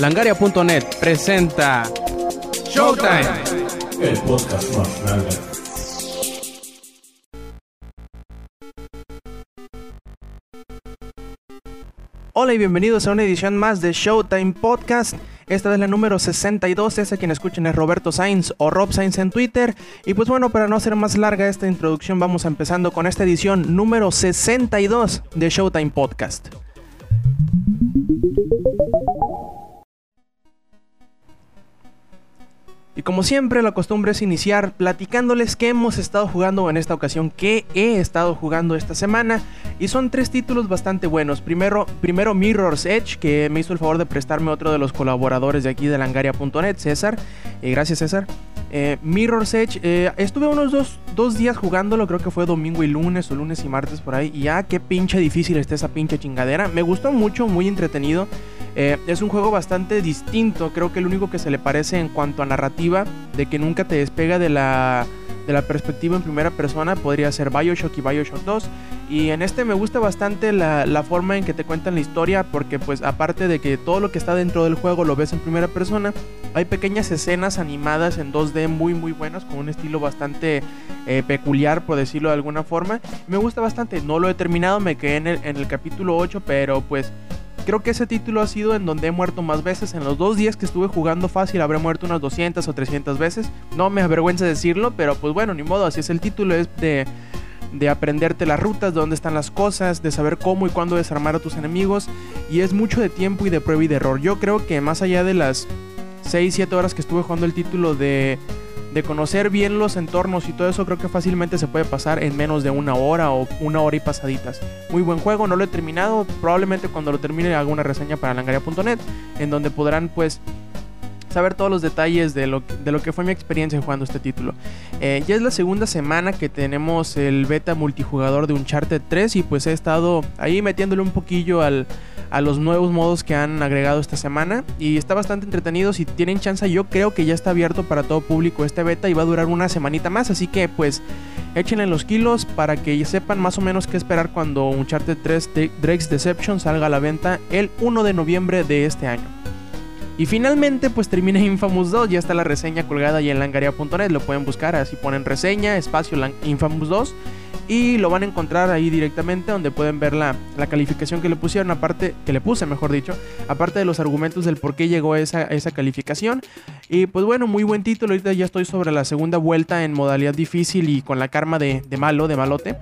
Langaria.net presenta Showtime, el podcast más grande. Hola y bienvenidos a una edición más de Showtime Podcast. Esta es la número 62, ese quien escuchen es Roberto Sainz o Rob Sainz en Twitter. Y pues bueno, para no hacer más larga esta introducción, vamos empezando con esta edición número 62 de Showtime Podcast. Y como siempre, la costumbre es iniciar platicándoles qué hemos estado jugando en esta ocasión, qué he estado jugando esta semana. Y son tres títulos bastante buenos. Primero, primero Mirror's Edge, que me hizo el favor de prestarme otro de los colaboradores de aquí de langaria.net, César. Eh, gracias, César. Eh, Mirror's Edge, eh, estuve unos dos, dos, días jugándolo, creo que fue domingo y lunes o lunes y martes por ahí. Y ya, qué pinche difícil está esa pinche chingadera. Me gustó mucho, muy entretenido. Eh, es un juego bastante distinto, creo que el único que se le parece en cuanto a narrativa, de que nunca te despega de la, de la perspectiva en primera persona, podría ser Bioshock y Bioshock 2. Y en este me gusta bastante la, la, forma en que te cuentan la historia, porque pues aparte de que todo lo que está dentro del juego lo ves en primera persona, hay pequeñas escenas animadas en 2D muy muy buenas, con un estilo bastante eh, peculiar, por decirlo de alguna forma. Me gusta bastante, no lo he terminado, me quedé en el, en el capítulo 8, pero pues creo que ese título ha sido en donde he muerto más veces. En los dos días que estuve jugando fácil habré muerto unas 200 o 300 veces. No me avergüenza decirlo, pero pues bueno, ni modo, así es el título, es de, de aprenderte las rutas, de dónde están las cosas, de saber cómo y cuándo desarmar a tus enemigos. Y es mucho de tiempo y de prueba y de error. Yo creo que más allá de las 6-7 horas que estuve jugando el título de de conocer bien los entornos y todo eso, creo que fácilmente se puede pasar en menos de una hora o una hora y pasaditas. Muy buen juego, no lo he terminado, probablemente cuando lo termine haga una reseña para langaria.net, en donde podrán pues saber todos los detalles de lo, de lo que fue mi experiencia jugando este título. Eh, ya es la segunda semana que tenemos el beta multijugador de Uncharted 3 y pues he estado ahí metiéndole un poquillo al, a los nuevos modos que han agregado esta semana y está bastante entretenido. Si tienen chance, yo creo que ya está abierto para todo público este beta y va a durar una semanita más, así que pues échenle los kilos para que sepan más o menos qué esperar cuando Uncharted 3 Drake's Deception salga a la venta el 1 de noviembre de este año. Y finalmente, pues termina Infamous 2. Ya está la reseña colgada ahí en langaria.net. Lo pueden buscar, así ponen reseña, espacio Infamous 2. Y lo van a encontrar ahí directamente donde pueden ver la, la, calificación que le pusieron, aparte, que le puse, mejor dicho, aparte de los argumentos del por qué llegó esa, esa calificación. Y pues bueno, muy buen título. Ahorita ya estoy sobre la segunda vuelta en modalidad difícil y con la karma de, de malo, de malote.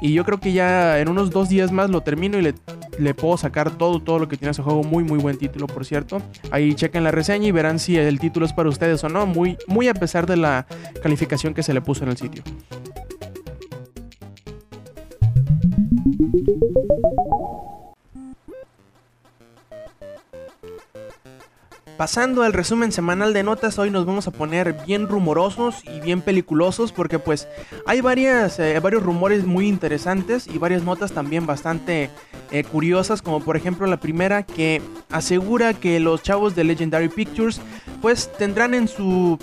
Y yo creo que ya en unos dos días más lo termino y le, le, puedo sacar todo, todo lo que tiene ese juego. Muy, muy buen título, por cierto. Ahí chequen la reseña y verán si el título es para ustedes o no. Muy, muy a pesar de la calificación que se le puso en el sitio. Pasando al resumen semanal de notas, hoy nos vamos a poner bien rumorosos y bien peliculosos porque pues hay varias, eh, varios rumores muy interesantes y varias notas también bastante eh, curiosas, como por ejemplo la primera que asegura que los chavos de Legendary Pictures pues tendrán en su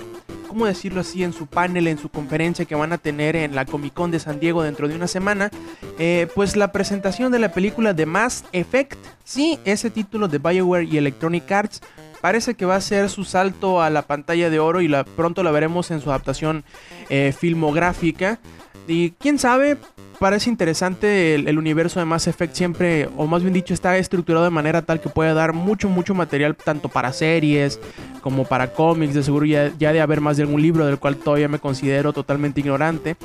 ¿cómo decirlo así? En su panel, en su conferencia que van a tener en la Comic Con de San Diego dentro de una semana, eh, pues la presentación de la película de Mass Effect, sí, ese título de BioWare y Electronic Arts, parece que va a ser su salto a la pantalla de oro y la, pronto la veremos en su adaptación eh, filmográfica. Y quién sabe, parece interesante el, universo de Mass Effect siempre, o más bien dicho, está estructurado de manera tal que puede dar mucho, mucho material tanto para series como para cómics. De seguro ya, ya de haber más de algún libro del cual todavía me considero totalmente ignorante.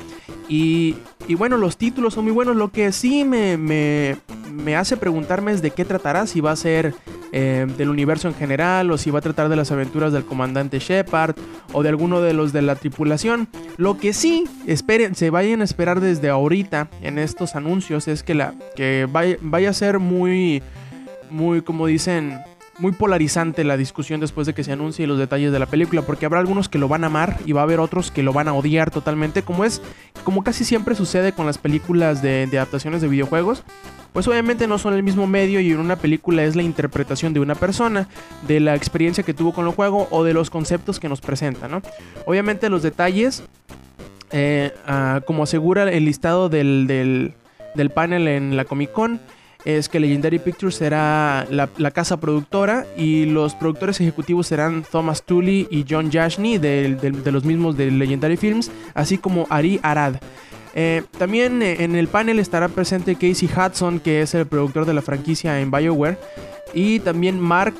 Y, bueno, los títulos son muy buenos. Lo que sí me, me, me hace preguntarme es de qué tratará, si va a ser eh, del universo en general o si va a tratar de las aventuras del comandante Shepard o de alguno de los de la tripulación. Lo que sí esperen, se vayan a esperar desde ahorita en estos anuncios es que, la, que vaya, vaya a ser muy, muy, como dicen, muy polarizante la discusión después de que se anuncie los detalles de la película, porque habrá algunos que lo van a amar y va a haber otros que lo van a odiar totalmente, como es, como casi siempre sucede con las películas de, de adaptaciones de videojuegos. Pues obviamente no son el mismo medio y en una película es la interpretación de una persona, de la experiencia que tuvo con el juego o de los conceptos que nos presenta, ¿no? Obviamente los detalles, eh, como asegura el listado del, del, panel en la Comic Con, es que Legendary Pictures será la, casa productora y los productores ejecutivos serán Thomas Tully y John Jashney de los mismos de Legendary Films, así como Ari Arad. Eh, también eh, en el panel estará presente Casey Hudson, que es el productor de la franquicia en BioWare, y también Mark,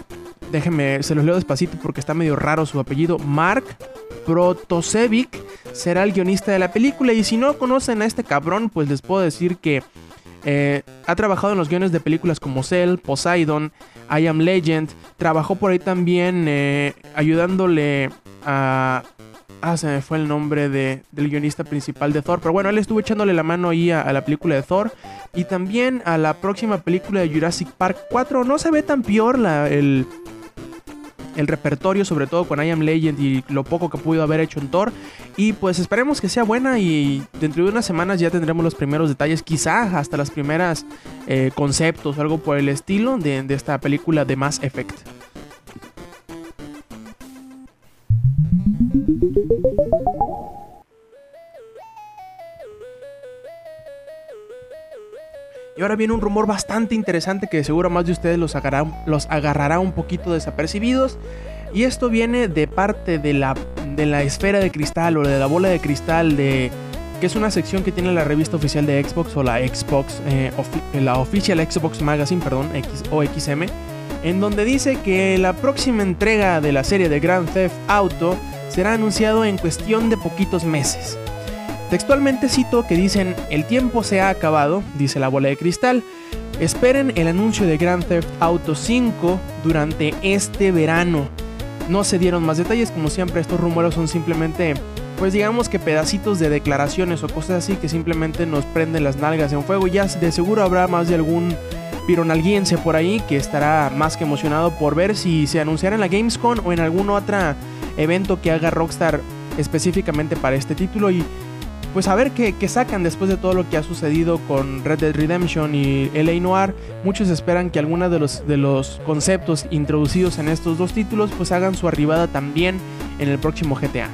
déjenme, se los leo despacito porque está medio raro su apellido, Mark Protosevic será el guionista de la película y si no conocen a este cabrón, pues les puedo decir que eh, ha trabajado en los guiones de películas como Cell, Poseidon, I Am Legend. Trabajó por ahí también eh, ayudándole a... Ah, se me fue el nombre de- del guionista principal de Thor. Pero bueno, él estuvo echándole la mano ahí a, la película de Thor. Y también a la próxima película de Jurassic Park 4. No se ve tan peor la, el, el repertorio, sobre todo con I Am Legend y lo poco que pudo haber hecho en Thor. Y pues esperemos que sea buena y dentro de unas semanas ya tendremos los primeros detalles, quizá hasta las primeras eh, conceptos o algo por el estilo de, de esta película de Mass Effect. Ahora viene un rumor bastante interesante que seguro más de ustedes los agarrará, un poquito desapercibidos. Y esto viene de parte de la, de la esfera de cristal o de la bola de cristal de... Que es una sección que tiene la revista oficial de Xbox o la Xbox, eh, la Xbox Magazine, perdón, X, o XM, en donde dice que la próxima entrega de la serie de Grand Theft Auto será anunciado en cuestión de poquitos meses. Textualmente cito que dicen, el tiempo se ha acabado, dice la bola de cristal, esperen el anuncio de Grand Theft Auto 5 durante este verano. No se dieron más detalles, como siempre estos rumores son simplemente, pues digamos que pedacitos de declaraciones o cosas así que simplemente nos prenden las nalgas en fuego. Ya de seguro habrá más de algún pironalguiense por ahí que estará más que emocionado por ver si se anunciará en la Gamescom o en algún otro evento que haga Rockstar específicamente para este título y pues a ver qué, sacan después de todo lo que ha sucedido con Red Dead Redemption y LA Noir. Muchos esperan que algunos de los, de los conceptos introducidos en estos dos títulos pues hagan su arribada también en el próximo GTA.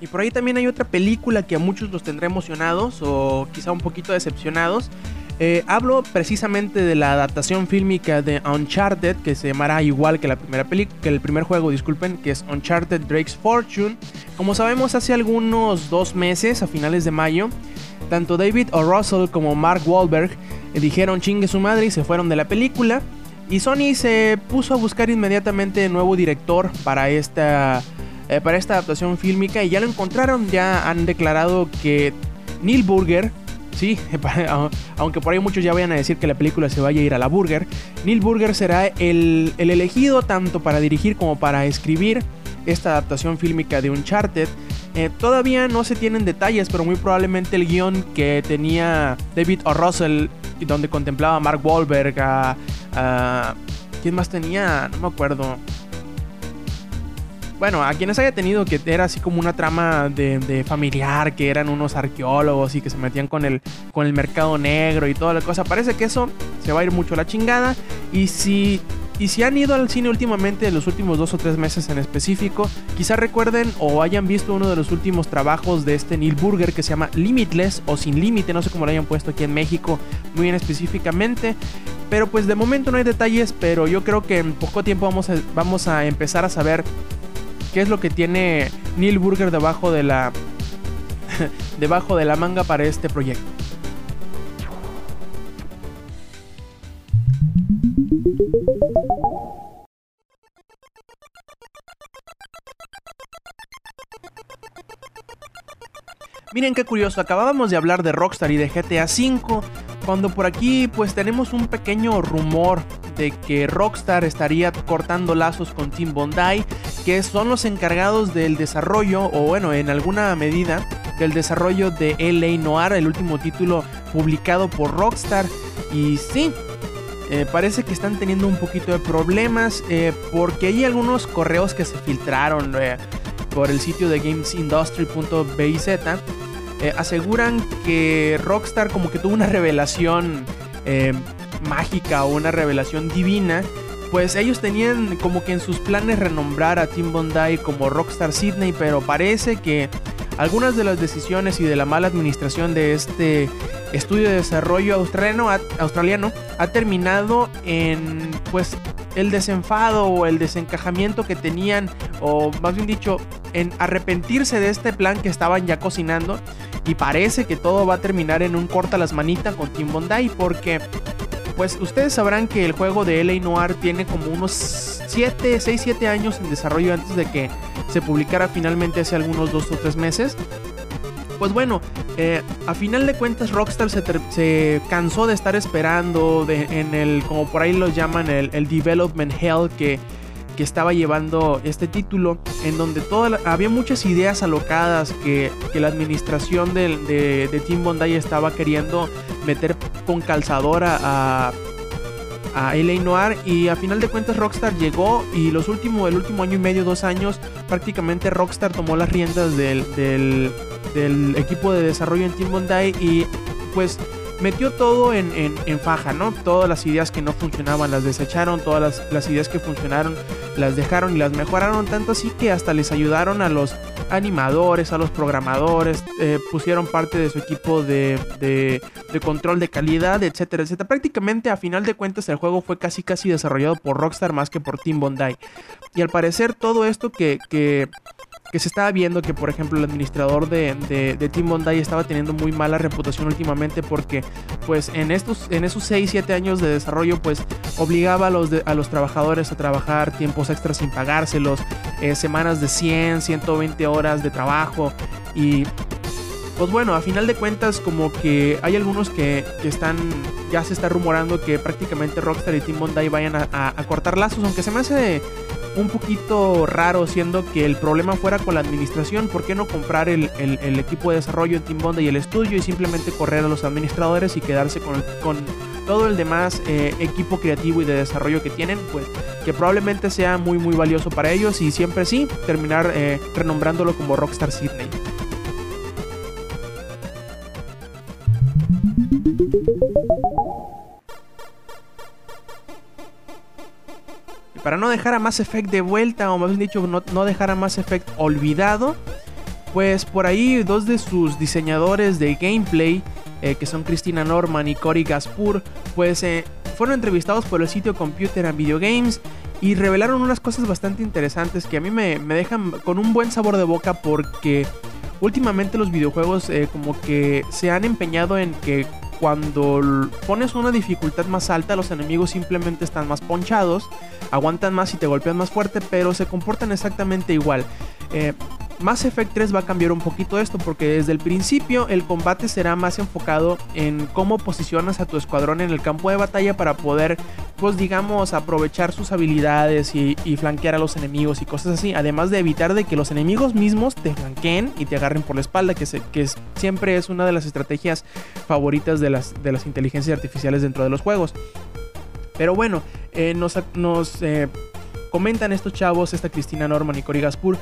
Y por ahí también hay otra película que a muchos los tendrá emocionados o quizá un poquito decepcionados. Eh, hablo precisamente de la adaptación fílmica de Uncharted, que se llamará igual que la primera película, que el primer juego, disculpen, que es Uncharted Drake's Fortune. Como sabemos, hace algunos dos meses, a finales de mayo, tanto David O. Russell como Mark Wahlberg eh, dijeron chingue su madre y se fueron de la película. Y Sony se puso a buscar inmediatamente nuevo director para esta, eh, para esta adaptación fílmica y ya lo encontraron. Ya han declarado que Neil Burger, sí, aunque por ahí muchos ya vayan a decir que la película se vaya a ir a la Burger, Neil Burger será el, el elegido tanto para dirigir como para escribir esta adaptación fílmica de Uncharted. Eh, todavía no se tienen detalles, pero muy probablemente el guion que tenía David O. Russell, donde contemplaba a Mark Wahlberg, a, a- ¿Quién más tenía? No me acuerdo. Bueno, a quienes haya tenido que era así como una trama de, familiar, que eran unos arqueólogos y que se metían con el, con el mercado negro y toda la cosa. Parece que eso se va a ir mucho a la chingada. Y si, y si han ido al cine últimamente, en los últimos dos o tres meses en específico, quizá recuerden o hayan visto uno de los últimos trabajos de este Neil Burger que se llama Limitless o Sin Límite, no sé cómo lo hayan puesto aquí en México muy bien específicamente. Pero pues de momento no hay detalles, pero yo creo que en poco tiempo vamos vamos a empezar a saber qué es lo que tiene Neil Burger debajo de la debajo de la manga para este proyecto. Miren qué curioso, acabábamos de hablar de Rockstar y de GTA V, cuando por aquí pues tenemos un pequeño rumor de que Rockstar estaría cortando lazos con Team Bondi, que son los encargados del desarrollo, o bueno, en alguna medida, del desarrollo de LA Noir, el último título publicado por Rockstar. Y sí, eh, parece que están teniendo un poquito de problemas, eh, porque hay algunos correos que se filtraron eh, por el sitio de gamesindustry.biz. aseguran que Rockstar como que tuvo una revelación mágica o una revelación divina pues ellos tenían como que en sus planes renombrar a Tim Bondi como Rockstar Sydney, pero parece que algunas de las decisiones y de la mala administración de este estudio de desarrollo australiano, ha terminado en pues el desenfado o el desencajamiento que tenían, o más bien dicho, en arrepentirse de este plan que estaban ya cocinando. Y parece que todo va a terminar en un corta las manitas con Tim Bondi, porque pues ustedes sabrán que el juego de LA Noir tiene como unos 7, 6, 7 años en desarrollo antes de que se publicara finalmente hace algunos 2 o 3 meses. Pues bueno, eh, a final de cuentas Rockstar se, cansó de estar esperando en el, como por ahí lo llaman, el, Development Hell que, que, estaba llevando este título, en donde toda había muchas ideas alocadas que, la administración de, de, Team Bondi estaba queriendo meter con calzadora a, a LA Noir y a final de cuentas Rockstar llegó y los últimos, el último año y medio, dos años, prácticamente Rockstar tomó las riendas del, del equipo de desarrollo en Team Bondi y pues metió todo en, faja, ¿no? Todas las ideas que no funcionaban las desecharon, todas las, ideas que funcionaron las dejaron y las mejoraron, tanto así que hasta les ayudaron a los animadores, a los programadores, eh, pusieron parte de su equipo de, de, control de calidad, etcétera, etcétera. Prácticamente a final de cuentas el juego fue casi casi desarrollado por Rockstar más que por Team Bondi. Y al parecer todo esto que, que que se estaba viendo que, por ejemplo, el administrador de, de, Team Bondi estaba teniendo muy mala reputación últimamente porque, pues, en, estos, en esos 6, 7 años de desarrollo, pues, obligaba a los, a los trabajadores a trabajar tiempos extras sin pagárselos, eh, semanas de 100, 120 horas de trabajo. Y... Pues bueno, a final de cuentas como que hay algunos que, están, ya se está rumorando que prácticamente Rockstar y Team Bondi vayan a, a cortar lazos, aunque se me hace un poquito raro, siendo que el problema fuera con la administración. ¿Por qué no comprar el, equipo de desarrollo en Team Bondi y el estudio y simplemente correr a los administradores y quedarse con, con todo el demás eh, equipo creativo y de desarrollo que tienen? Pues que probablemente sea muy, muy valioso para ellos y siempre sí terminar eh, renombrándolo como Rockstar Sydney. Para no dejar a Mass Effect de vuelta, o más bien dicho, no, dejar a Mass Effect olvidado, pues por ahí dos de sus diseñadores de gameplay, eh, que son Christina Norman y Cory Gaspur, pues eh, fueron entrevistados por el sitio Computer and Video Games y revelaron unas cosas bastante interesantes que a mí me, dejan con un buen sabor de boca porque últimamente los videojuegos eh, como que se han empeñado en que cuando pones una dificultad más alta, los enemigos simplemente están más ponchados, aguantan más y te golpean más fuerte, pero se comportan exactamente igual. Eh, Mass Effect 3 va a cambiar un poquito esto porque desde el principio el combate será más enfocado en cómo posicionas a tu escuadrón en el campo de batalla para poder, pues digamos, aprovechar sus habilidades y, flanquear a los enemigos y cosas así. Además de evitar de que los enemigos mismos te flanqueen y te agarren por la espalda, que, que siempre es una de las estrategias favoritas de las, de las inteligencias artificiales dentro de los juegos. Pero bueno, eh, nos, nos eh, comentan estos chavos, esta Cristina Norman y Cory Gaspur,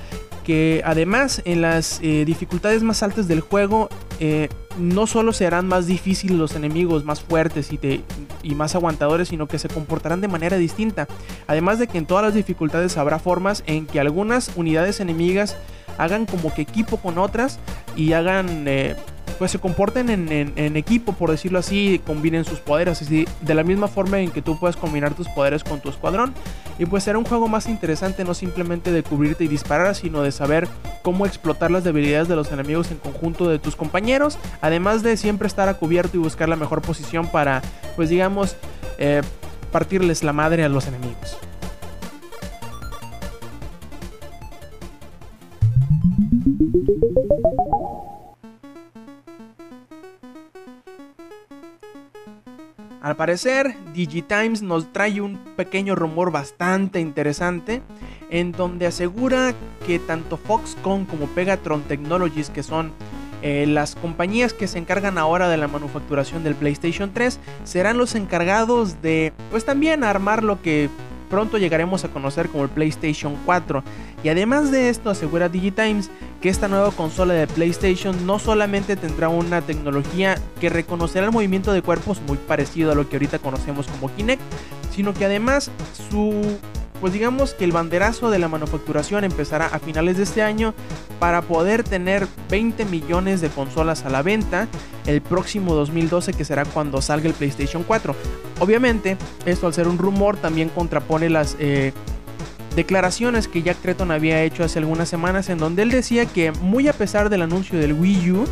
que además en las eh, dificultades más altas del juego eh, no solo serán más difíciles los enemigos, más fuertes y, y más aguantadores, sino que se comportarán de manera distinta. Además de que en todas las dificultades habrá formas en que algunas unidades enemigas hagan como que equipo con otras y hagan eh, pues se comporten en, equipo, por decirlo así, combinen sus poderes, así, de la misma forma en que tú puedes combinar tus poderes con tu escuadrón. Y pues será un juego más interesante, no simplemente de cubrirte y disparar, sino de saber cómo explotar las debilidades de los enemigos en conjunto de tus compañeros, además de siempre estar a cubierto y buscar la mejor posición para, pues digamos, eh, partirles la madre a los enemigos. Al parecer, Digitimes nos trae un pequeño rumor bastante interesante en donde asegura que tanto Foxconn como Pegatron Technologies, que son eh, las compañías que se encargan ahora de la manufacturación del PlayStation 3, serán los encargados de, pues también armar lo que pronto llegaremos a conocer como el PlayStation 4. Y además de esto, asegura Digitimes que esta nueva consola de PlayStation no solamente tendrá una tecnología que reconocerá el movimiento de cuerpos muy parecido a lo que ahorita conocemos como Kinect, sino que además su pues digamos que el banderazo de la manufacturación empezará a finales de este año para poder tener 20 millones de consolas a la venta el próximo 2012 que será cuando salga el PlayStation 4. Obviamente esto al ser un rumor también contrapone las eh, declaraciones que Jack Tretton había hecho hace algunas semanas en donde él decía que muy a pesar del anuncio del Wii U,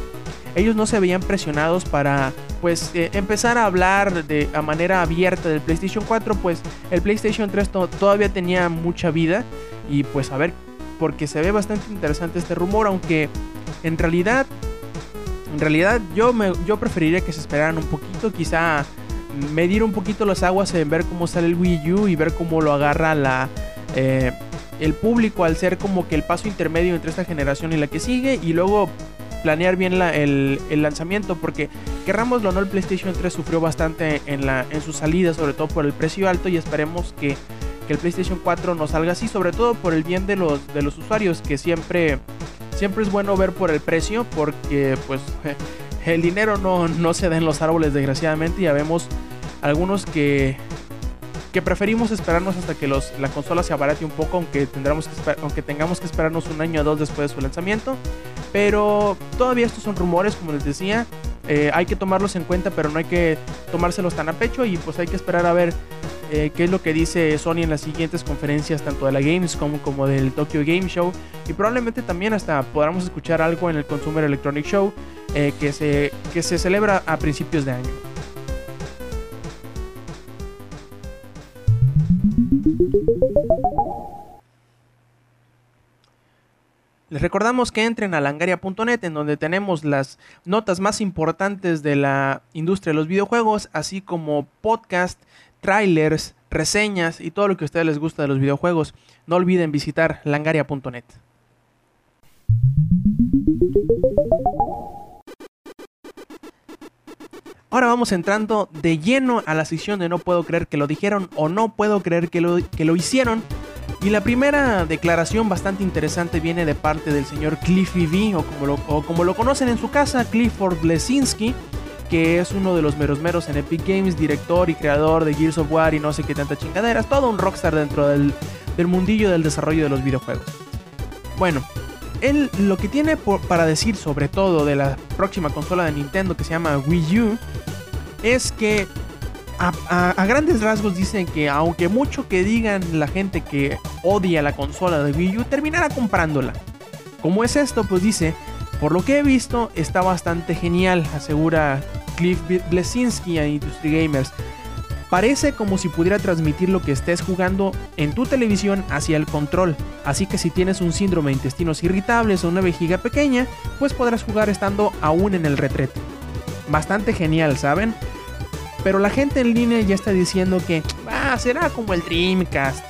ellos no se veían presionados para pues eh, empezar a hablar de a manera abierta del PlayStation 4, pues el PlayStation 3 todavía tenía mucha vida y pues a ver porque se ve bastante interesante este rumor, aunque en realidad en realidad yo me yo preferiría que se esperaran un poquito, quizá medir un poquito las aguas en ver cómo sale el Wii U y ver cómo lo agarra la eh, el público al ser como que el paso intermedio entre esta generación y la que sigue y luego planear bien el, lanzamiento porque querrámoslo o no el PlayStation 3 sufrió bastante en, la, en su salida sobre todo por el precio alto y esperemos que, el PlayStation 4 no salga así sobre todo por el bien de los, de los usuarios que siempre, siempre es bueno ver por el precio porque pues el dinero no, no se da en los árboles desgraciadamente ya vemos algunos que que preferimos esperarnos hasta que los, la consola se abarate un poco, aunque, tendremos que aunque tengamos que esperarnos un año o dos después de su lanzamiento. Pero todavía estos son rumores, como les decía. Eh, hay que tomarlos en cuenta, pero no hay que tomárselos tan a pecho y pues hay que esperar a ver eh, qué es lo que dice Sony en las siguientes conferencias, tanto de la Gamescom como del Tokyo Game Show. Y probablemente también hasta podamos escuchar algo en el Consumer Electronic Show eh, que, se, que se celebra a principios de año. Les recordamos que entren a langaria.net en donde tenemos las notas más importantes de la industria de los videojuegos, así como podcast, trailers, reseñas y todo lo que a ustedes les gusta de los videojuegos. No olviden visitar langaria.net. Ahora vamos entrando de lleno a la sección de no puedo creer que lo dijeron o no puedo creer que lo, que lo hicieron. Y la primera declaración bastante interesante viene de parte del señor Cliffy V, o como lo, como lo conocen en su casa, Clifford Blesinski, que es uno de los meros meros en Epic Games, director y creador de Gears of War y no sé qué tanta chingaderas, todo un rockstar dentro del, del mundillo del desarrollo de los videojuegos. Bueno, él lo que tiene para decir sobre todo de la próxima consola de Nintendo que se llama Wii U es que a, grandes rasgos dicen que aunque mucho que digan la gente que odia la consola de Wii U, terminará comprándola. ¿Cómo es esto? Pues dice, por lo que he visto está bastante genial, asegura Cliff Blesinski a Industry Gamers. Parece como si pudiera transmitir lo que estés jugando en tu televisión hacia el control, así que si tienes un síndrome de intestinos irritables o una vejiga pequeña, pues podrás jugar estando aún en el retrete. Bastante genial, ¿saben? Pero la gente en línea ya está diciendo que ah, será como el Dreamcast.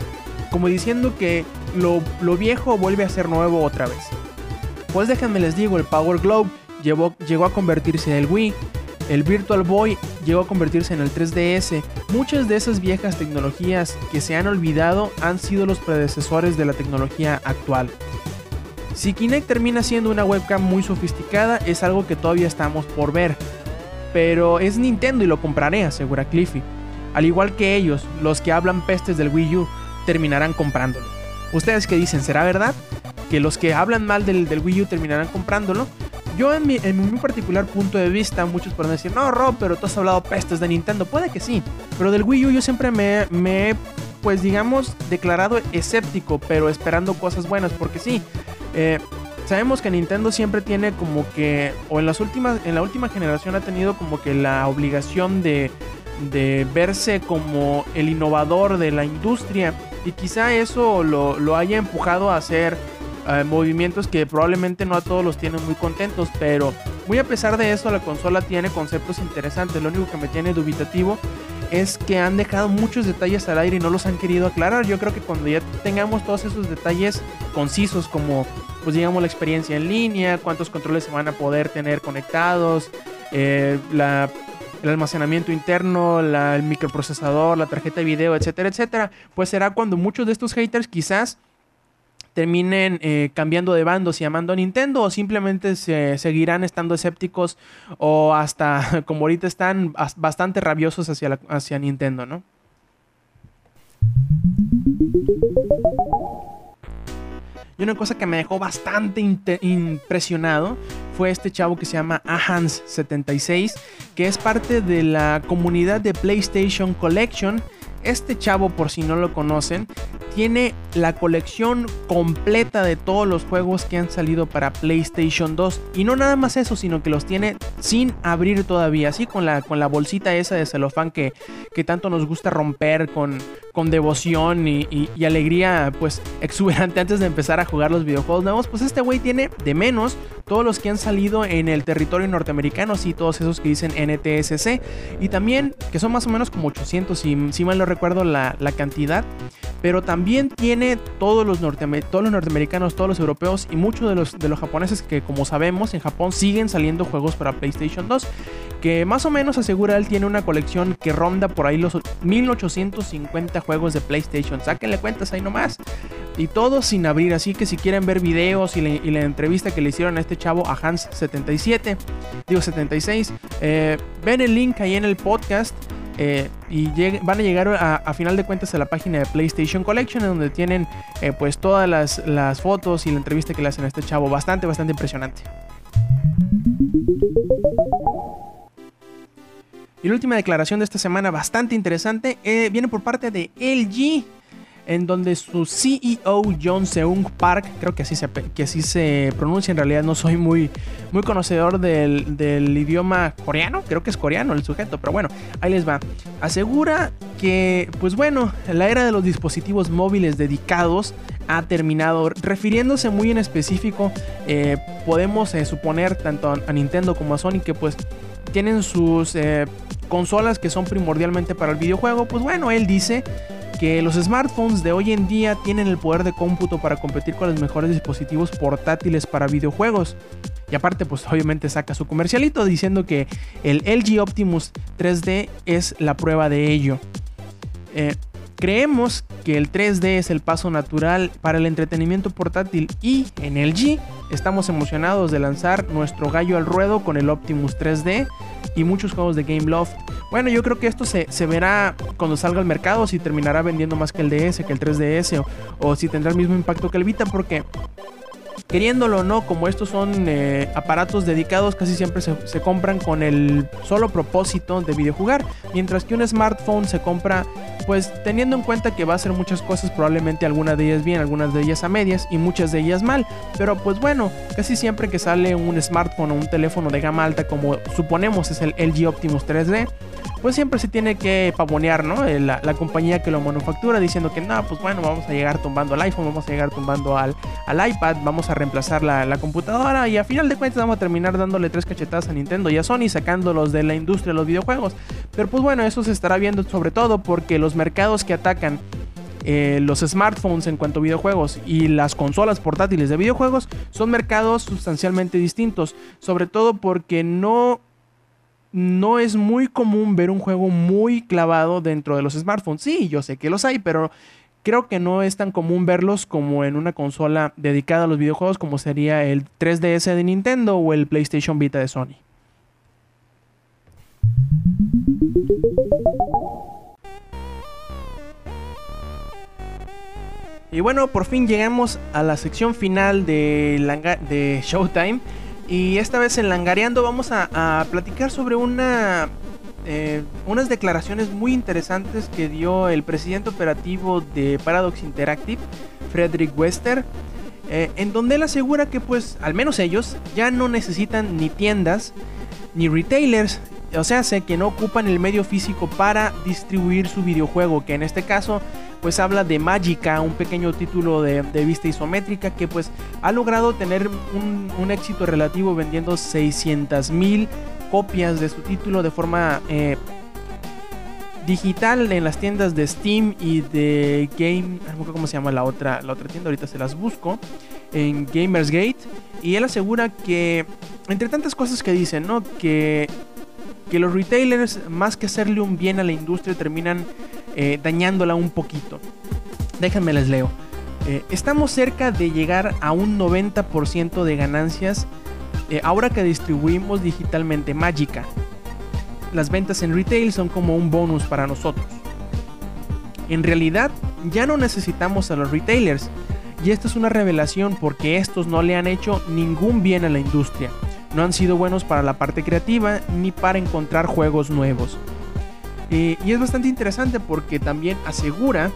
Como diciendo que lo, viejo vuelve a ser nuevo otra vez. Pues déjenme les digo, el Power Globe llegó a convertirse en el Wii. El Virtual Boy llegó a convertirse en el 3DS. Muchas de esas viejas tecnologías que se han olvidado han sido los predecesores de la tecnología actual. Si Kinect termina siendo una webcam muy sofisticada es algo que todavía estamos por ver, pero es Nintendo y lo compraré, asegura Cliffy. Al igual que ellos, los que hablan pestes del Wii U terminarán comprándolo. ¿Ustedes qué dicen? ¿Será verdad? ¿Que los que hablan mal del, Wii U terminarán comprándolo? Yo en mi, en mi, particular punto de vista, muchos pueden decir, no Rob, pero tú has hablado pestes de Nintendo. Puede que sí, pero del Wii U yo siempre me, me pues digamos, declarado escéptico, pero esperando cosas buenas, porque sí, eh, sabemos que Nintendo siempre tiene como que, o en las últimas, en la última generación ha tenido como que la obligación de, de verse como el innovador de la industria y quizá eso lo, lo haya empujado a hacer eh, movimientos que probablemente no a todos los tienen muy contentos, pero muy a pesar de eso la consola tiene conceptos interesantes, lo único que me tiene dubitativo es que han dejado muchos detalles al aire y no los han querido aclarar. Yo creo que cuando ya tengamos todos esos detalles concisos como pues digamos la experiencia en línea, cuántos controles se van a poder tener conectados, eh, el almacenamiento interno, el microprocesador, la tarjeta de video, etcétera, etcétera, pues será cuando muchos de estos haters quizás terminen eh, cambiando de bandos y amando a Nintendo o simplemente se seguirán estando escépticos o hasta como ahorita están bastante rabiosos hacia, hacia Nintendo, ¿no? Y una cosa que me dejó bastante impresionado fue este chavo que se llama Ahans76, que es parte de la comunidad de PlayStation Collection este chavo, por si no lo conocen, tiene la colección completa de todos los juegos que han salido para PlayStation 2. Y no nada más eso, sino que los tiene sin abrir todavía, así con la, con la bolsita esa de celofán que, que tanto nos gusta romper con, con devoción y, alegría pues exuberante antes de empezar a jugar los videojuegos nuevos. Pues este güey tiene de menos todos los que han salido en el territorio norteamericano, sí, todos esos que dicen NTSC. Y también, que son más o menos como 800, si, mal no recuerdo la, la cantidad. Pero también tiene todos los, todos los norteamericanos, todos los europeos y muchos de los, de los japoneses que como sabemos en Japón siguen saliendo juegos para PlayStation 2. Que más o menos asegura él tiene una colección que ronda por ahí los 1850 juegos de PlayStation. Sáquenle cuentas ahí nomás. Y todo sin abrir. Así que si quieren ver videos y, la entrevista que le hicieron a este chavo, a Hans77, digo 76, eh, ven el link ahí en el podcast. Eh, y van a llegar a, final de cuentas a la página de PlayStation Collection donde tienen eh, pues todas las, las, fotos y la entrevista que le hacen a este chavo bastante bastante impresionante y la última declaración de esta semana bastante interesante eh, viene por parte de LG en donde su CEO John Seung Park, creo que así se, que así se pronuncia, en realidad no soy muy, muy conocedor del, idioma coreano, creo que es coreano el sujeto, pero bueno, ahí les va. Asegura que, pues bueno, la era de los dispositivos móviles dedicados ha terminado, refiriéndose muy en específico, eh, podemos eh, suponer tanto a Nintendo como a Sony que pues tienen sus eh, consolas que son primordialmente para el videojuego, pues bueno, él dice que los smartphones de hoy en día tienen el poder de cómputo para competir con los mejores dispositivos portátiles para videojuegos. Y aparte, pues obviamente saca su comercialito diciendo que el LG Optimus 3D es la prueba de ello. Eh, creemos que el 3D es el paso natural para el entretenimiento portátil y en LG estamos emocionados de lanzar nuestro gallo al ruedo con el Optimus 3D y muchos juegos de Game Loft. Bueno, yo creo que esto se, verá cuando salga al mercado, si terminará vendiendo más que el DS, que el 3DS, o, o si tendrá el mismo impacto que el Vita, porque queriéndolo o no, como estos son eh, aparatos dedicados, casi siempre se, compran con el solo propósito de videojugar, mientras que un smartphone se compra pues teniendo en cuenta que va a hacer muchas cosas, probablemente algunas de ellas bien, algunas de ellas a medias y muchas de ellas mal, pero pues bueno, casi siempre que sale un smartphone o un teléfono de gama alta como suponemos es el LG Optimus 3D, pues siempre se tiene que pavonear, ¿no? Eh, la, compañía que lo manufactura diciendo que no, pues bueno, vamos a llegar tumbando al iPhone, vamos a llegar tumbando al, al iPad, vamos a reemplazar la, computadora y a final de cuentas vamos a terminar dándole tres cachetadas a Nintendo y a Sony sacándolos de la industria de los videojuegos. Pero pues bueno, eso se estará viendo sobre todo porque los mercados que atacan eh, los smartphones en cuanto a videojuegos y las consolas portátiles de videojuegos son mercados sustancialmente distintos, sobre todo porque no no es muy común ver un juego muy clavado dentro de los smartphones. Sí, yo sé que los hay, pero creo que no es tan común verlos como en una consola dedicada a los videojuegos como sería el 3DS de Nintendo o el PlayStation Vita de Sony. Y bueno, por fin llegamos a la sección final de, Showtime. Y esta vez en Langareando vamos a, platicar sobre una, eh, unas declaraciones muy interesantes que dio el presidente operativo de Paradox Interactive, Frederick Wester, eh, en donde él asegura que pues al menos ellos ya no necesitan ni tiendas ni retailers, o sea, sé que no ocupan el medio físico para distribuir su videojuego, que en este caso pues habla de Magica, un pequeño título de, vista isométrica que pues ha logrado tener un, éxito relativo vendiendo 600 mil copias de su título de forma eh, digital en las tiendas de Steam y de Game, cómo se llama la otra, la otra tienda, ahorita se las busco, en Gamersgate. Y él asegura que, entre tantas cosas que dicen, ¿no? Que, que los retailers, más que hacerle un bien a la industria, terminan eh, dañándola un poquito. Déjenme les leo. Eh, estamos cerca de llegar a un 90% de ganancias eh, ahora que distribuimos digitalmente Magica. Las ventas en retail son como un bonus para nosotros. En realidad, ya no necesitamos a los retailers. Y esto es una revelación porque estos no le han hecho ningún bien a la industria. No han sido buenos para la parte creativa ni para encontrar juegos nuevos. Eh, y es bastante interesante porque también asegura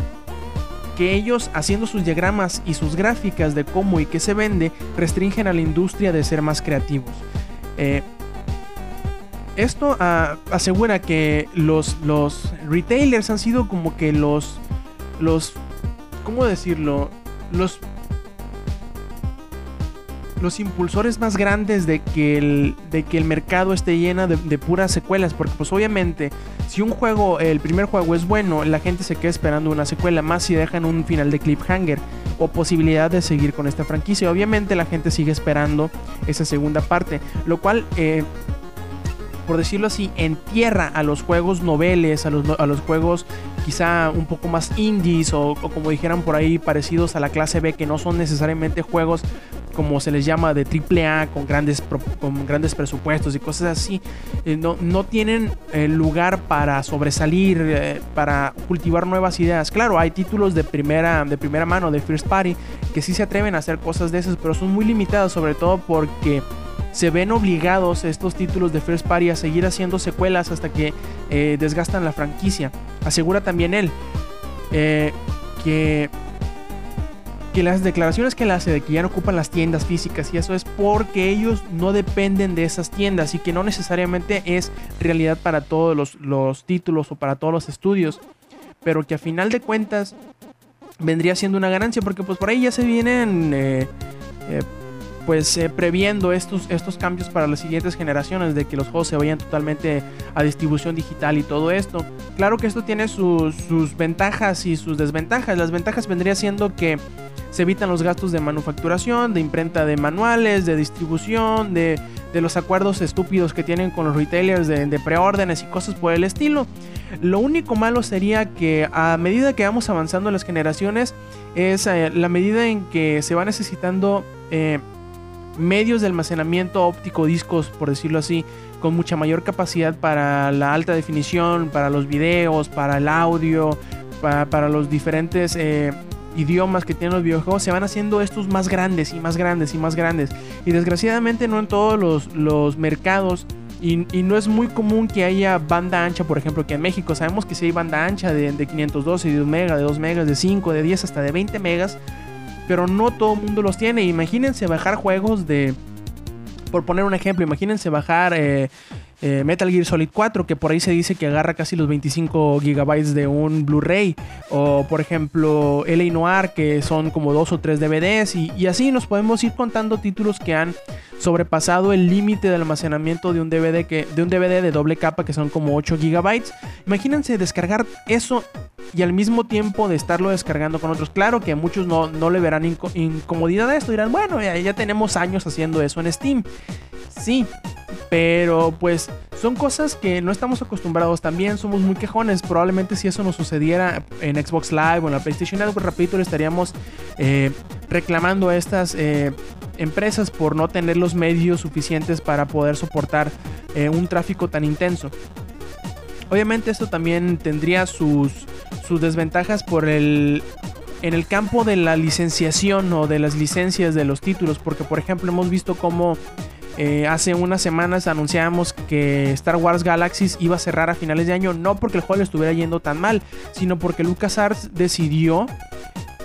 que ellos haciendo sus diagramas y sus gráficas de cómo y qué se vende restringen a la industria de ser más creativos. Eh, esto ah, asegura que los, los retailers han sido como que los, los, ¿cómo decirlo? Los los impulsores más grandes de que el, de que el mercado esté lleno de, puras secuelas. Porque pues obviamente si un juego, el primer juego es bueno, la gente se queda esperando una secuela. Más si dejan un final de cliffhanger o posibilidad de seguir con esta franquicia. Obviamente la gente sigue esperando esa segunda parte. Lo cual... Eh, por decirlo así, entierra a los juegos noveles, a los, a los juegos quizá un poco más indies o, o, como dijeran por ahí parecidos a la clase B que no son necesariamente juegos como se les llama, de AAA, con grandes, con grandes presupuestos y cosas así, eh, no, no, tienen eh, lugar para sobresalir, eh, para cultivar nuevas ideas. Claro, hay títulos de primera, de primera mano, de First Party, que sí se atreven a hacer cosas de esas, pero son muy limitados, sobre todo porque se ven obligados estos títulos de First Party a seguir haciendo secuelas hasta que desgastan la franquicia. Asegura también él que que las declaraciones que él hace de que ya no ocupan las tiendas físicas y eso es porque ellos no dependen de esas tiendas y que no necesariamente es realidad para todos los, títulos o para todos los estudios, pero que a final de cuentas vendría siendo una ganancia porque pues por ahí ya se vienen eh, eh, pues eh, previendo estos, estos cambios para las siguientes generaciones de que los juegos se vayan totalmente a distribución digital y todo esto. Claro que esto tiene sus, sus ventajas y sus desventajas. Las ventajas vendría siendo que se evitan los gastos de manufacturación, de imprenta de manuales, de distribución, de, los acuerdos estúpidos que tienen con los retailers de, preórdenes y cosas por el estilo. Lo único malo sería que a medida que vamos avanzando las generaciones es eh, la medida en que se va necesitando eh, medios de almacenamiento óptico, discos por decirlo así, con mucha mayor capacidad para la alta definición, para los videos, para el audio, para, los diferentes... Eh, idiomas que tienen los videojuegos se van haciendo estos más grandes y más grandes y más grandes. Y desgraciadamente no en todos los, mercados. Y, no es muy común que haya banda ancha, por ejemplo, que en México sabemos que si hay banda ancha de, de 512, de 2 megas, de 2 megas, de 5, de 10, hasta de 20 megas. Pero no todo el mundo los tiene. Imagínense bajar juegos de... Por poner un ejemplo, imagínense bajar eh, eh, Metal Gear Solid 4, que por ahí se dice que agarra casi los 25 gigabytes de un Blu-ray. O por ejemplo, L.A. Noir, que son como dos o tres DVDs. Y, así nos podemos ir contando títulos que han sobrepasado el límite de almacenamiento de un DVD que de un DVD de doble capa que son como 8 gigabytes. Imagínense descargar eso y al mismo tiempo de estarlo descargando con otros. Claro que muchos no, no le verán incomodidad a esto. Dirán, bueno, ya, ya tenemos años haciendo eso en Steam. Sí, pero pues son cosas que no estamos acostumbrados. También somos muy quejones. Probablemente si eso nos sucediera en Xbox Live o en la PlayStation Network, rapidito le estaríamos eh, reclamando a estas eh, empresas por no tener los medios suficientes para poder soportar eh, un tráfico tan intenso. Obviamente esto también tendría sus, sus desventajas por el en el campo de la licenciación o de las licencias de los títulos, porque por ejemplo hemos visto cómo eh, hace unas semanas anunciamos que Star Wars Galaxies iba a cerrar a finales de año, no porque el juego le estuviera yendo tan mal, sino porque LucasArts decidió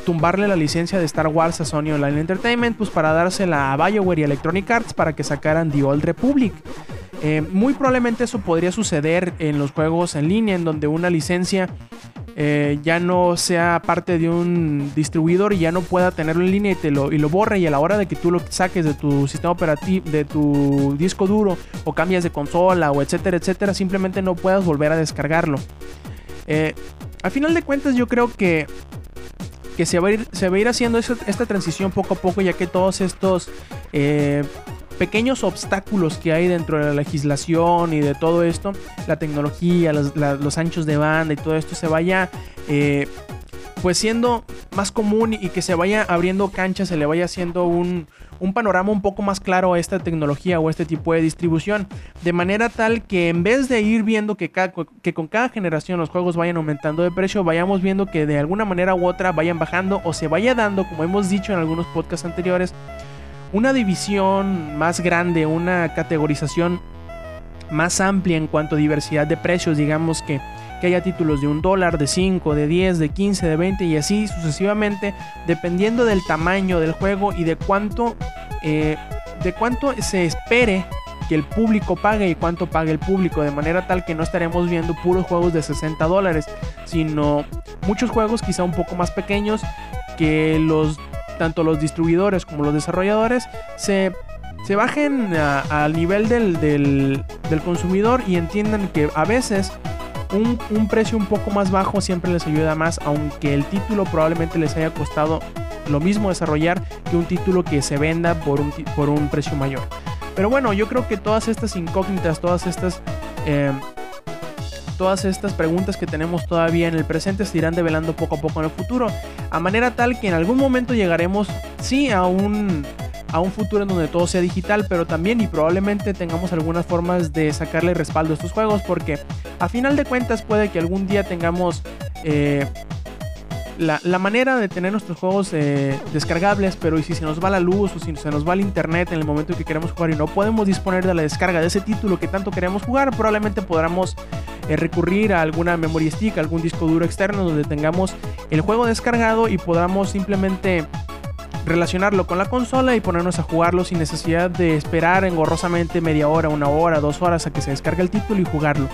tumbarle la licencia de Star Wars a Sony Online Entertainment, pues para dársela a BioWare y Electronic Arts para que sacaran The Old Republic. Eh, muy probablemente eso podría suceder en los juegos en línea, en donde una licencia eh, ya no sea parte de un distribuidor y ya no pueda tenerlo en línea y, te lo, y lo borre y a la hora de que tú lo saques de tu sistema operativo, de tu disco duro o cambias de consola o etcétera, etcétera, simplemente no puedas volver a descargarlo. Eh, a final de cuentas yo creo que que se va a ir, se va a ir haciendo esta transición poco a poco, ya que todos estos eh, pequeños obstáculos que hay dentro de la legislación y de todo esto, la tecnología, los, anchos de banda y todo esto se vaya, eh, pues siendo más común y que se vaya abriendo cancha, se le vaya haciendo un, un panorama un poco más claro a esta tecnología o a este tipo de distribución. De manera tal que en vez de ir viendo que, que con cada generación los juegos vayan aumentando de precio, vayamos viendo que de alguna manera u otra vayan bajando o se vaya dando, como hemos dicho en algunos podcasts anteriores, una división más grande, una categorización más amplia en cuanto a diversidad de precios, digamos que que haya títulos de un dólar, de 5, de 10, de 15, de 20 y así sucesivamente, dependiendo del tamaño del juego y de cuánto, eh, de cuánto se espere que el público pague y cuánto pague el público, de manera tal que no estaremos viendo puros juegos de 60 dólares, sino muchos juegos quizá un poco más pequeños que los tanto los distribuidores como los desarrolladores se, se bajen al nivel del, del, del consumidor y entiendan que a veces un, precio un poco más bajo siempre les ayuda más, aunque el título probablemente les haya costado lo mismo desarrollar que un título que se venda por un, por un precio mayor. Pero bueno, yo creo que todas estas incógnitas, todas estas... Eh, todas estas preguntas que tenemos todavía en el presente se irán develando poco a poco en el futuro, a manera tal que en algún momento llegaremos, sí, a un, a un futuro en donde todo sea digital, pero también y probablemente tengamos algunas formas de sacarle respaldo a estos juegos, porque a final de cuentas puede que algún día tengamos eh, la, manera de tener nuestros juegos eh, descargables, pero y si se nos va la luz o si se nos va el internet en el momento en que queremos jugar y no podemos disponer de la descarga de ese título que tanto queremos jugar, probablemente podamos eh, recurrir a alguna memoria stick, algún disco duro externo donde tengamos el juego descargado y podamos simplemente relacionarlo con la consola y ponernos a jugarlo sin necesidad de esperar engorrosamente media hora, una hora, dos horas a que se descargue el título y jugarlo.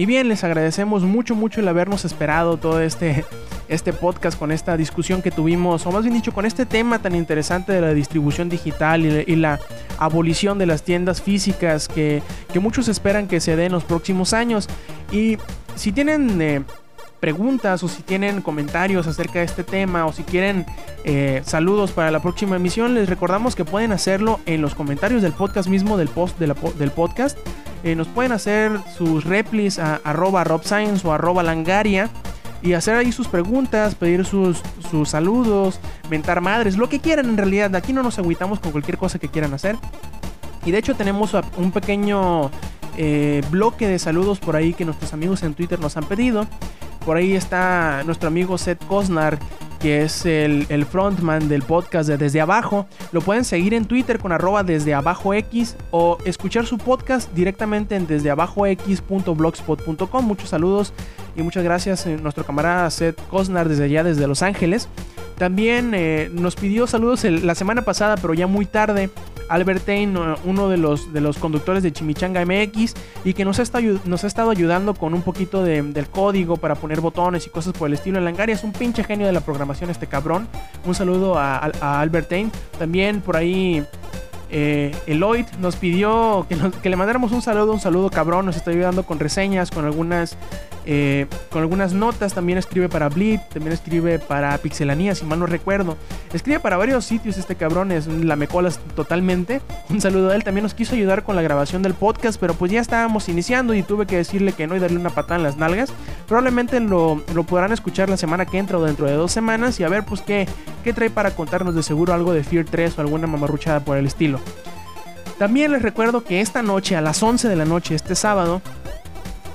Y bien, les agradecemos mucho, mucho el habernos esperado todo este, este podcast con esta discusión que tuvimos, o más bien dicho, con este tema tan interesante de la distribución digital y, la abolición de las tiendas físicas que, muchos esperan que se dé en los próximos años. Y si tienen... Eh, preguntas o si tienen comentarios acerca de este tema o si quieren eh, saludos para la próxima emisión, les recordamos que pueden hacerlo en los comentarios del podcast mismo, del post del podcast. Eh, nos pueden hacer sus replis a arroba robscience o arroba langaria y hacer ahí sus preguntas, pedir sus, sus saludos, mentar madres, lo que quieran en realidad. Aquí no nos agüitamos con cualquier cosa que quieran hacer. Y de hecho tenemos un pequeño eh, bloque de saludos por ahí que nuestros amigos en Twitter nos han pedido. Por ahí está nuestro amigo Seth Cosnar, que es el, frontman del podcast de Desde Abajo. Lo pueden seguir en Twitter con arroba desde abajo X o escuchar su podcast directamente en desdeabajox.blogspot.com. Muchos saludos y muchas gracias a eh, nuestro camarada Seth Cosnar desde allá, desde Los Ángeles. También eh, nos pidió saludos la semana pasada, pero ya muy tarde, Albert Tain, uno de los, de los conductores de Chimichanga MX, y que nos ha, estado, nos ha estado ayudando con un poquito del código para poner botones y cosas por el estilo en Langaria. Es un pinche genio de la programación este cabrón. Un saludo a, a, Albert Tain. También por ahí eh, Eloyd nos pidió que, le mandáramos un saludo, un saludo cabrón, nos está ayudando con reseñas, con algunas eh, con algunas notas, también escribe para Bleed, también escribe para Pixelanía, si mal no recuerdo. Escribe para varios sitios este cabrón, es la mecolas totalmente. Un saludo a él, también nos quiso ayudar con la grabación del podcast, pero pues ya estábamos iniciando y tuve que decirle que no y darle una patada en las nalgas. Probablemente lo, podrán escuchar la semana que entra o dentro de dos semanas y a ver pues qué, qué trae para contarnos de seguro algo de Fear 3 o alguna mamarruchada por el estilo. También les recuerdo que esta noche, a las 11 de la noche, este sábado,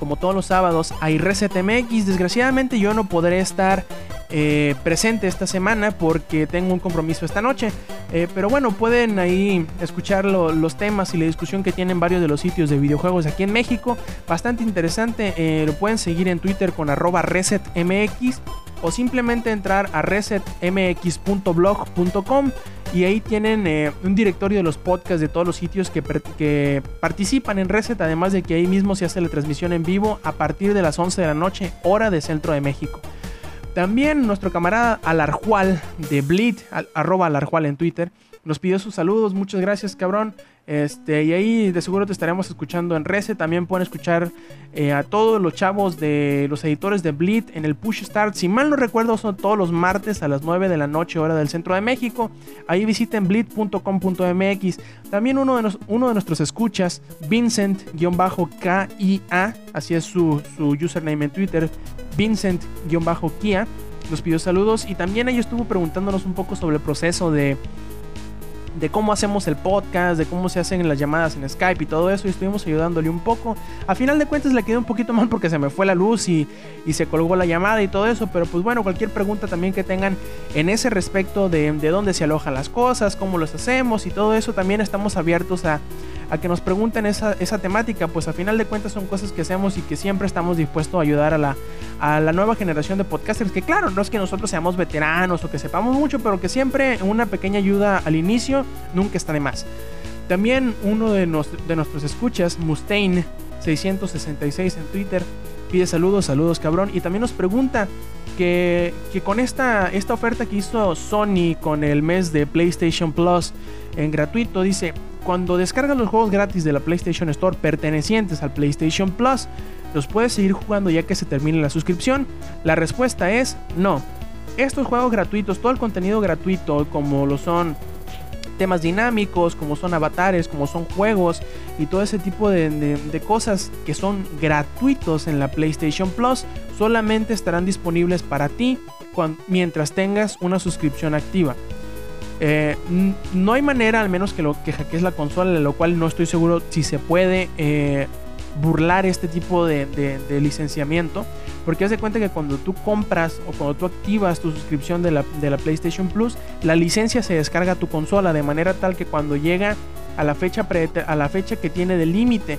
como todos los sábados, hay Reset. Desgraciadamente yo no podré estar eh, presente esta semana porque tengo un compromiso esta noche. Eh, pero bueno, pueden ahí escuchar los temas y la discusión que tienen varios de los sitios de videojuegos aquí en México. Bastante interesante. Eh, lo pueden seguir en Twitter con arroba resetmx o simplemente entrar a resetmx.blog.com y ahí tienen un directorio de los podcasts de todos los sitios que, que, participan en Reset, además de que ahí mismo se hace la transmisión en vivo a partir de las 11 de la noche, hora de Centro de México. También nuestro camarada Alarjual de Bleed, arroba Alarjual en Twitter, nos pidió sus saludos, muchas gracias cabrón. Este, y ahí de seguro te estaremos escuchando en Rece. También pueden escuchar eh, a todos los chavos de los editores de Bleed en el Push Start. Si mal no recuerdo, son todos los martes a las 9 de la noche, hora del centro de México. Ahí visiten bleed.com.mx. También uno de, nuestros escuchas, Vincent-KIA, así es su, su username en Twitter, Vincent-Kia, nos pidió saludos. Y también ahí estuvo preguntándonos un poco sobre el proceso de de cómo hacemos el podcast, de cómo se hacen las llamadas en Skype y todo eso, y estuvimos ayudándole un poco. A final de cuentas le quedé un poquito mal porque se me fue la luz y, se colgó la llamada y todo eso, pero pues bueno, cualquier pregunta también que tengan en ese respecto de, de dónde se alojan las cosas, cómo los hacemos y todo eso, también estamos abiertos a, a que nos pregunten esa, esa temática, pues a final de cuentas son cosas que hacemos y que siempre estamos dispuestos a ayudar a la, a la nueva generación de podcasters, que claro, no es que nosotros seamos veteranos o que sepamos mucho, pero que siempre una pequeña ayuda al inicio nunca está de más. También uno de, de nuestros escuchas, Mustaine 666 en Twitter, pide saludos, saludos cabrón, y también nos pregunta que, que, con esta, esta oferta que hizo Sony con el mes de PlayStation Plus en gratuito, dice, cuando descargas los juegos gratis de la PlayStation Store pertenecientes al PlayStation Plus, los puedes seguir jugando ya que se termine la suscripción. La respuesta es no. Estos juegos gratuitos, todo el contenido gratuito, como lo son temas dinámicos, como son avatares, como son juegos y todo ese tipo de, cosas que son gratuitos en la PlayStation Plus, solamente estarán disponibles para ti mientras tengas una suscripción activa. Eh, no hay manera, al menos que lo que hackees la consola, de lo cual no estoy seguro si se puede eh, burlar este tipo de, licenciamiento. Porque haz de cuenta que cuando tú compras o cuando tú activas tu suscripción de la, PlayStation Plus, la licencia se descarga a tu consola de manera tal que cuando llega a la fecha, a la fecha que tiene de límite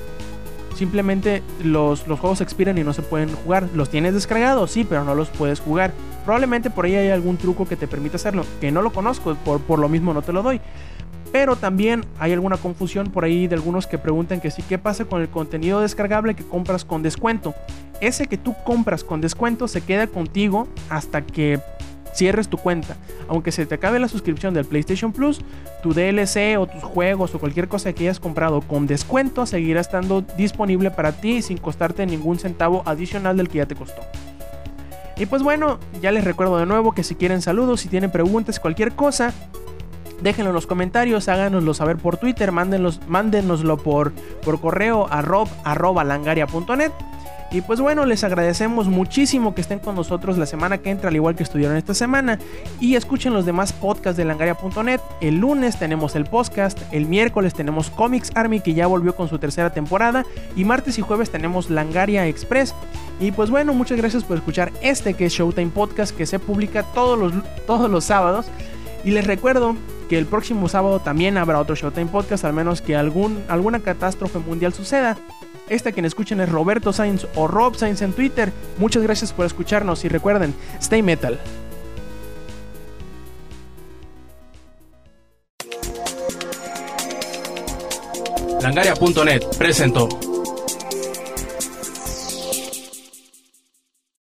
simplemente los, los, juegos expiran y no se pueden jugar. ¿Los tienes descargados? Sí, pero no los puedes jugar. Probablemente por ahí hay algún truco que te permita hacerlo, que no lo conozco, por, por lo mismo no te lo doy. Pero también hay alguna confusión por ahí de algunos que preguntan que sí, ¿qué pasa con el contenido descargable que compras con descuento? Ese que tú compras con descuento se queda contigo hasta que cierres tu cuenta. Aunque se te acabe la suscripción del PlayStation Plus, tu DLC o tus juegos o cualquier cosa que hayas comprado con descuento seguirá estando disponible para ti sin costarte ningún centavo adicional del que ya te costó. Y pues bueno, ya les recuerdo de nuevo que si quieren saludos, si tienen preguntas, cualquier cosa, déjenlo en los comentarios, háganoslo saber por Twitter, mándenlos, mándenoslo por, por correo a rob.langaria.net. Y pues bueno, les agradecemos muchísimo que estén con nosotros la semana que entra, al igual que estuvieron esta semana. Y escuchen los demás podcasts de langaria.net. El lunes tenemos el podcast, el miércoles tenemos Comics Army que ya volvió con su tercera temporada. Y martes y jueves tenemos Langaria Express. Y pues bueno, muchas gracias por escuchar este que es Showtime Podcast que se publica todos los, todos los sábados. Y les recuerdo que el próximo sábado también habrá otro Showtime Podcast, al menos que algún, alguna catástrofe mundial suceda. Este quien escuchen es Roberto Sainz o Rob Sainz en Twitter. Muchas gracias por escucharnos y recuerden, stay metal. Langaria.net presentó